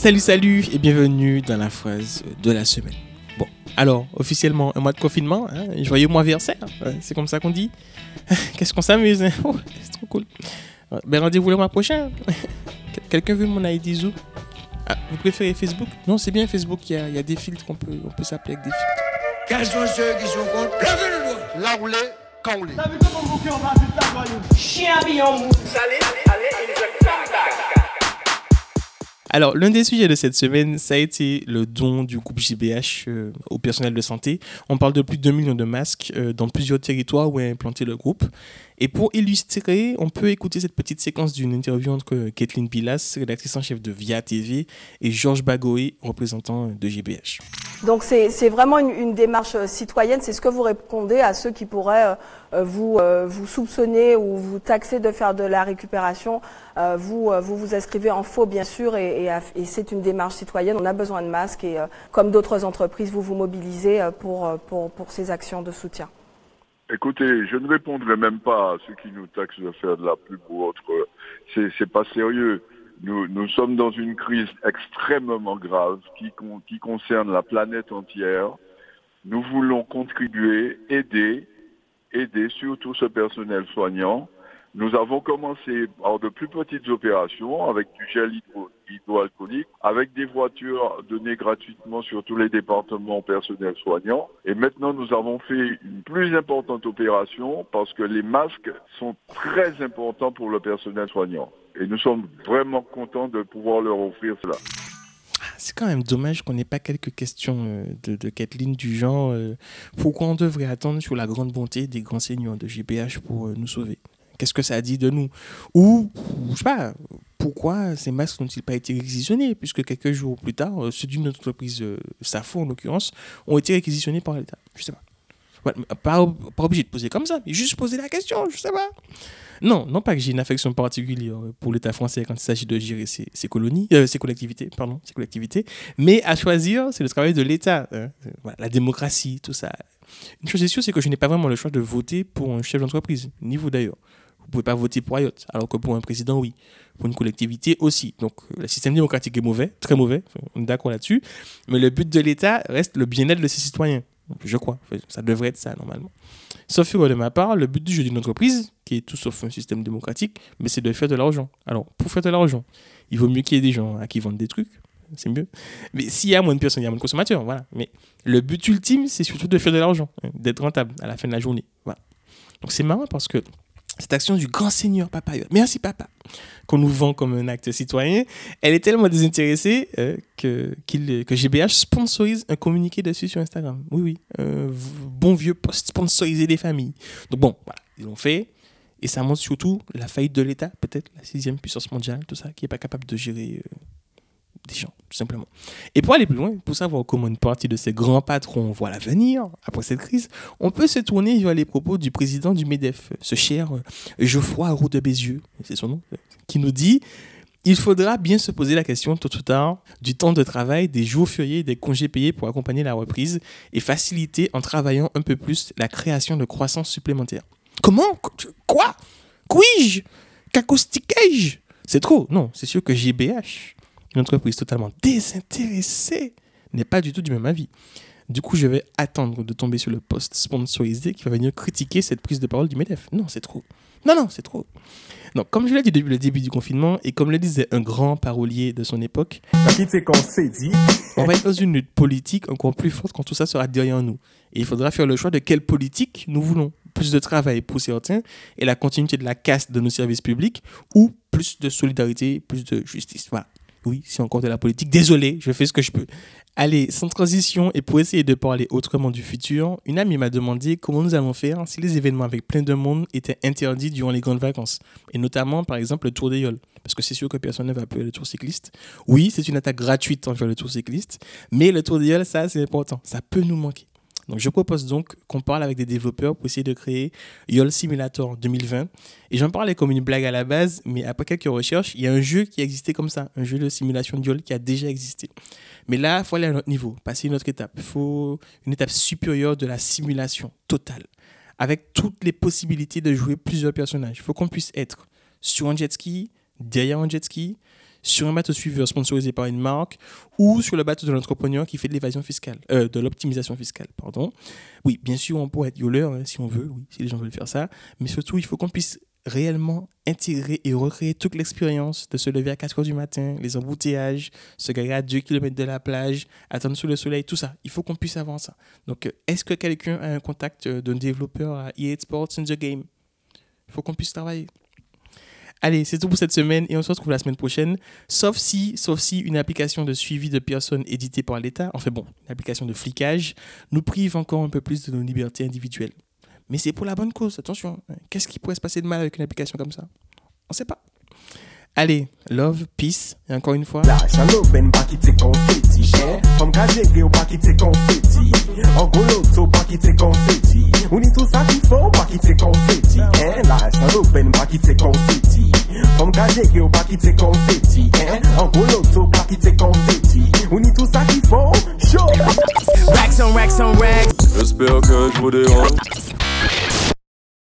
Salut, salut et bienvenue dans la phrase de la semaine. Bon, alors, officiellement, un mois de confinement, hein, joyeux mois versaire, hein, c'est comme ça qu'on dit. Qu'est-ce qu'on s'amuse, hein? oh, c'est trop cool. Ben rendez-vous le mois prochain. Quelqu'un veut mon ID Zoom ah, Vous préférez Facebook? Non, c'est bien Facebook, il y, a, il y a des filtres, on peut, on peut s'appeler avec des filtres. Quels sont ceux qui sont contre? Levez le doigt Là où l'est, quand on l'est. T'as vu comment mon cœur va vite là, voyou Chien habillé en mou. Salé, allez, injecte, tac, tac. Alors, l'un des sujets de cette semaine, ça a été le don du groupe JBH euh, au personnel de santé. On parle de plus de 2 millions de masques euh, dans plusieurs territoires où est implanté le groupe. Et pour illustrer, on peut écouter cette petite séquence d'une interview entre Kathleen Pilas, rédactrice en chef de Via TV, et Georges Bagoé, représentant de JBH. Donc c'est vraiment une, une démarche euh, citoyenne, c'est ce que vous répondez à ceux qui pourraient euh, vous, euh, vous soupçonner ou vous taxer de faire de la récupération. Euh, vous, euh, vous vous inscrivez en faux bien sûr et, et, et c'est une démarche citoyenne, on a besoin de masques et euh, comme d'autres entreprises, vous vous mobilisez euh, pour, euh, pour, pour ces actions de soutien. Écoutez, je ne répondrai même pas à ceux qui nous taxent de faire de la pub ou autre. C'est pas sérieux. Nous, sommes dans une crise extrêmement grave qui, con- qui concerne la planète entière. Nous voulons contribuer, aider, aider surtout ce personnel soignant. Nous avons commencé par de plus petites opérations avec du gel hydro- hydroalcoolique, avec des voitures données gratuitement sur tous les départements au personnel soignant. Et maintenant, nous avons fait une plus importante opération parce que les masques sont très importants pour le personnel soignant. Et nous sommes vraiment contents de pouvoir leur offrir cela. C'est quand même dommage qu'on n'ait pas quelques questions euh, de, Kathleen du genre euh, pourquoi on devrait attendre sur la grande bonté des grands seigneurs de JBH pour euh, nous sauver? Qu'est-ce que ça dit de nous? Ou, je sais pas, pourquoi ces masques n'ont-ils pas été réquisitionnés? Puisque quelques jours plus tard, ceux d'une entreprise Safo en l'occurrence, ont été réquisitionnés par l'État. Je sais pas. Pas, obligé de poser comme ça, juste poser la question, je sais pas. Non, non pas que j'ai une affection particulière pour l'État français quand il s'agit de gérer ses, colonies, euh, ses collectivités, pardon, ses collectivités, mais à choisir, c'est le travail de l'État. hein. La démocratie, tout ça. Une chose est sûre, c'est que je n'ai pas vraiment le choix de voter pour un chef d'entreprise, ni vous d'ailleurs. Vous pouvez pas voter pour Ayotte, alors que pour un président, oui. Pour une collectivité aussi. Donc, euh, le système démocratique est mauvais, très mauvais, on est d'accord là-dessus. Mais le but de l'État reste le bien-être de ses citoyens. Je crois. Ça devrait être ça, normalement. Sauf erreur de ma part, le but du jeu d'une entreprise, qui est tout sauf un système démocratique, mais c'est de faire de l'argent. Alors, pour faire de l'argent, il vaut mieux qu'il y ait des gens à qui vendent des trucs, c'est mieux. Mais s'il y a moins de personnes, il y a moins de consommateurs, voilà. Mais le but ultime, c'est surtout de faire de l'argent, hein, d'être rentable à la fin de la journée. Voilà. Donc c'est marrant parce que cette action du grand seigneur Papa, merci papa, qu'on nous vend comme un acte citoyen, elle est tellement désintéressée euh, que, que GBH sponsorise un communiqué dessus sur Instagram. Oui, oui, bon vieux post sponsorisé des familles. Donc bon, voilà, ils l'ont fait. Et ça montre surtout la faillite de l'État, peut-être la sixième puissance mondiale, tout ça, qui n'est pas capable de gérer euh, tout simplement. Et pour aller plus loin, pour savoir comment une partie de ces grands patrons voient l'avenir après cette crise, on peut se tourner vers les propos du président du MEDEF, ce cher euh, Geoffroy Roux de Bézieux, c'est son nom, euh, qui nous dit il faudra bien se poser la question tôt ou tard du temps de travail, des jours fériés des congés payés pour accompagner la reprise et faciliter en travaillant un peu plus la création de croissance supplémentaire. Comment? Quoi? Puis-je Qu'acoustiquai-je? C'est trop. Non, c'est sûr que JBH, une entreprise totalement désintéressée, n'est pas du tout du même avis. Du coup, je vais attendre de tomber sur le post sponsorisé qui va venir critiquer cette prise de parole du MEDEF. Non, c'est trop. Non, non, c'est trop. Non, comme je l'ai dit depuis le début du confinement, et comme le disait un grand parolier de son époque, on va être dans une lutte politique encore plus forte quand tout ça sera derrière nous. Et il faudra faire le choix de quelle politique nous voulons. Plus de travail pour certains et la continuité de la caste de nos services publics ou plus de solidarité, plus de justice. Voilà. Oui, c'est encore de la politique. Désolé, je fais ce que je peux. Allez, sans transition et pour essayer de parler autrement du futur, une amie m'a demandé comment nous allons faire si les événements avec plein de monde étaient interdits durant les grandes vacances. Et notamment, par exemple, le Tour des. Parce que c'est sûr que personne ne va appeler le Tour cycliste. Oui, c'est une attaque gratuite envers le Tour cycliste. Mais le Tour des ça, c'est important. Ça peut nous manquer. Donc, je propose donc qu'on parle avec des développeurs pour essayer de créer YOL Simulator 2020. Et j'en parlais comme une blague à la base, mais après quelques recherches, il y a un jeu qui existait comme ça, un jeu de simulation de YOL qui a déjà existé. Mais là, il faut aller à un autre niveau, passer une autre étape. Il faut une étape supérieure de la simulation totale, avec toutes les possibilités de jouer plusieurs personnages. Il faut qu'on puisse être sur un jet ski, derrière un jet ski, sur un bateau suiveur sponsorisé par une marque ou sur le bateau de l'entrepreneur qui fait de l'évasion fiscale, euh, de l'optimisation fiscale, pardon. Oui, bien sûr, on pourrait être yoleur hein, si on veut, oui, si les gens veulent faire ça, mais surtout, il faut qu'on puisse réellement intégrer et recréer toute l'expérience de se lever à 4 heures du matin, les embouteillages, se garer à 2 km de la plage, attendre sous le soleil, tout ça. Il faut qu'on puisse avoir ça. Donc, euh, est-ce que quelqu'un a un contact euh, d'un développeur à EA Sports in the Game? Il faut qu'on puisse travailler. Allez, c'est tout pour cette semaine et on se retrouve la semaine prochaine. Sauf si, sauf si une application de suivi de personnes éditée par l'État, enfin bon, une application de flicage, nous prive encore un peu plus de nos libertés individuelles. Mais c'est pour la bonne cause, attention. Qu'est-ce qui pourrait se passer de mal avec une application comme ça? On sait pas. Allez, love, peace, et encore une fois. La chalot ben pa kite konfeti Fom ka jege ou pa kite konfeti An goloto pa kite konfeti Ou ni tout sa ki fò pa kite konfeti La chalot ben pa kite konfeti Fom ka jege ou pa kite konfeti eh? An goloto pa kite konfeti Ou ni tout sa ki fò Show Racks on racks on racks. J'espère que je vous dérange.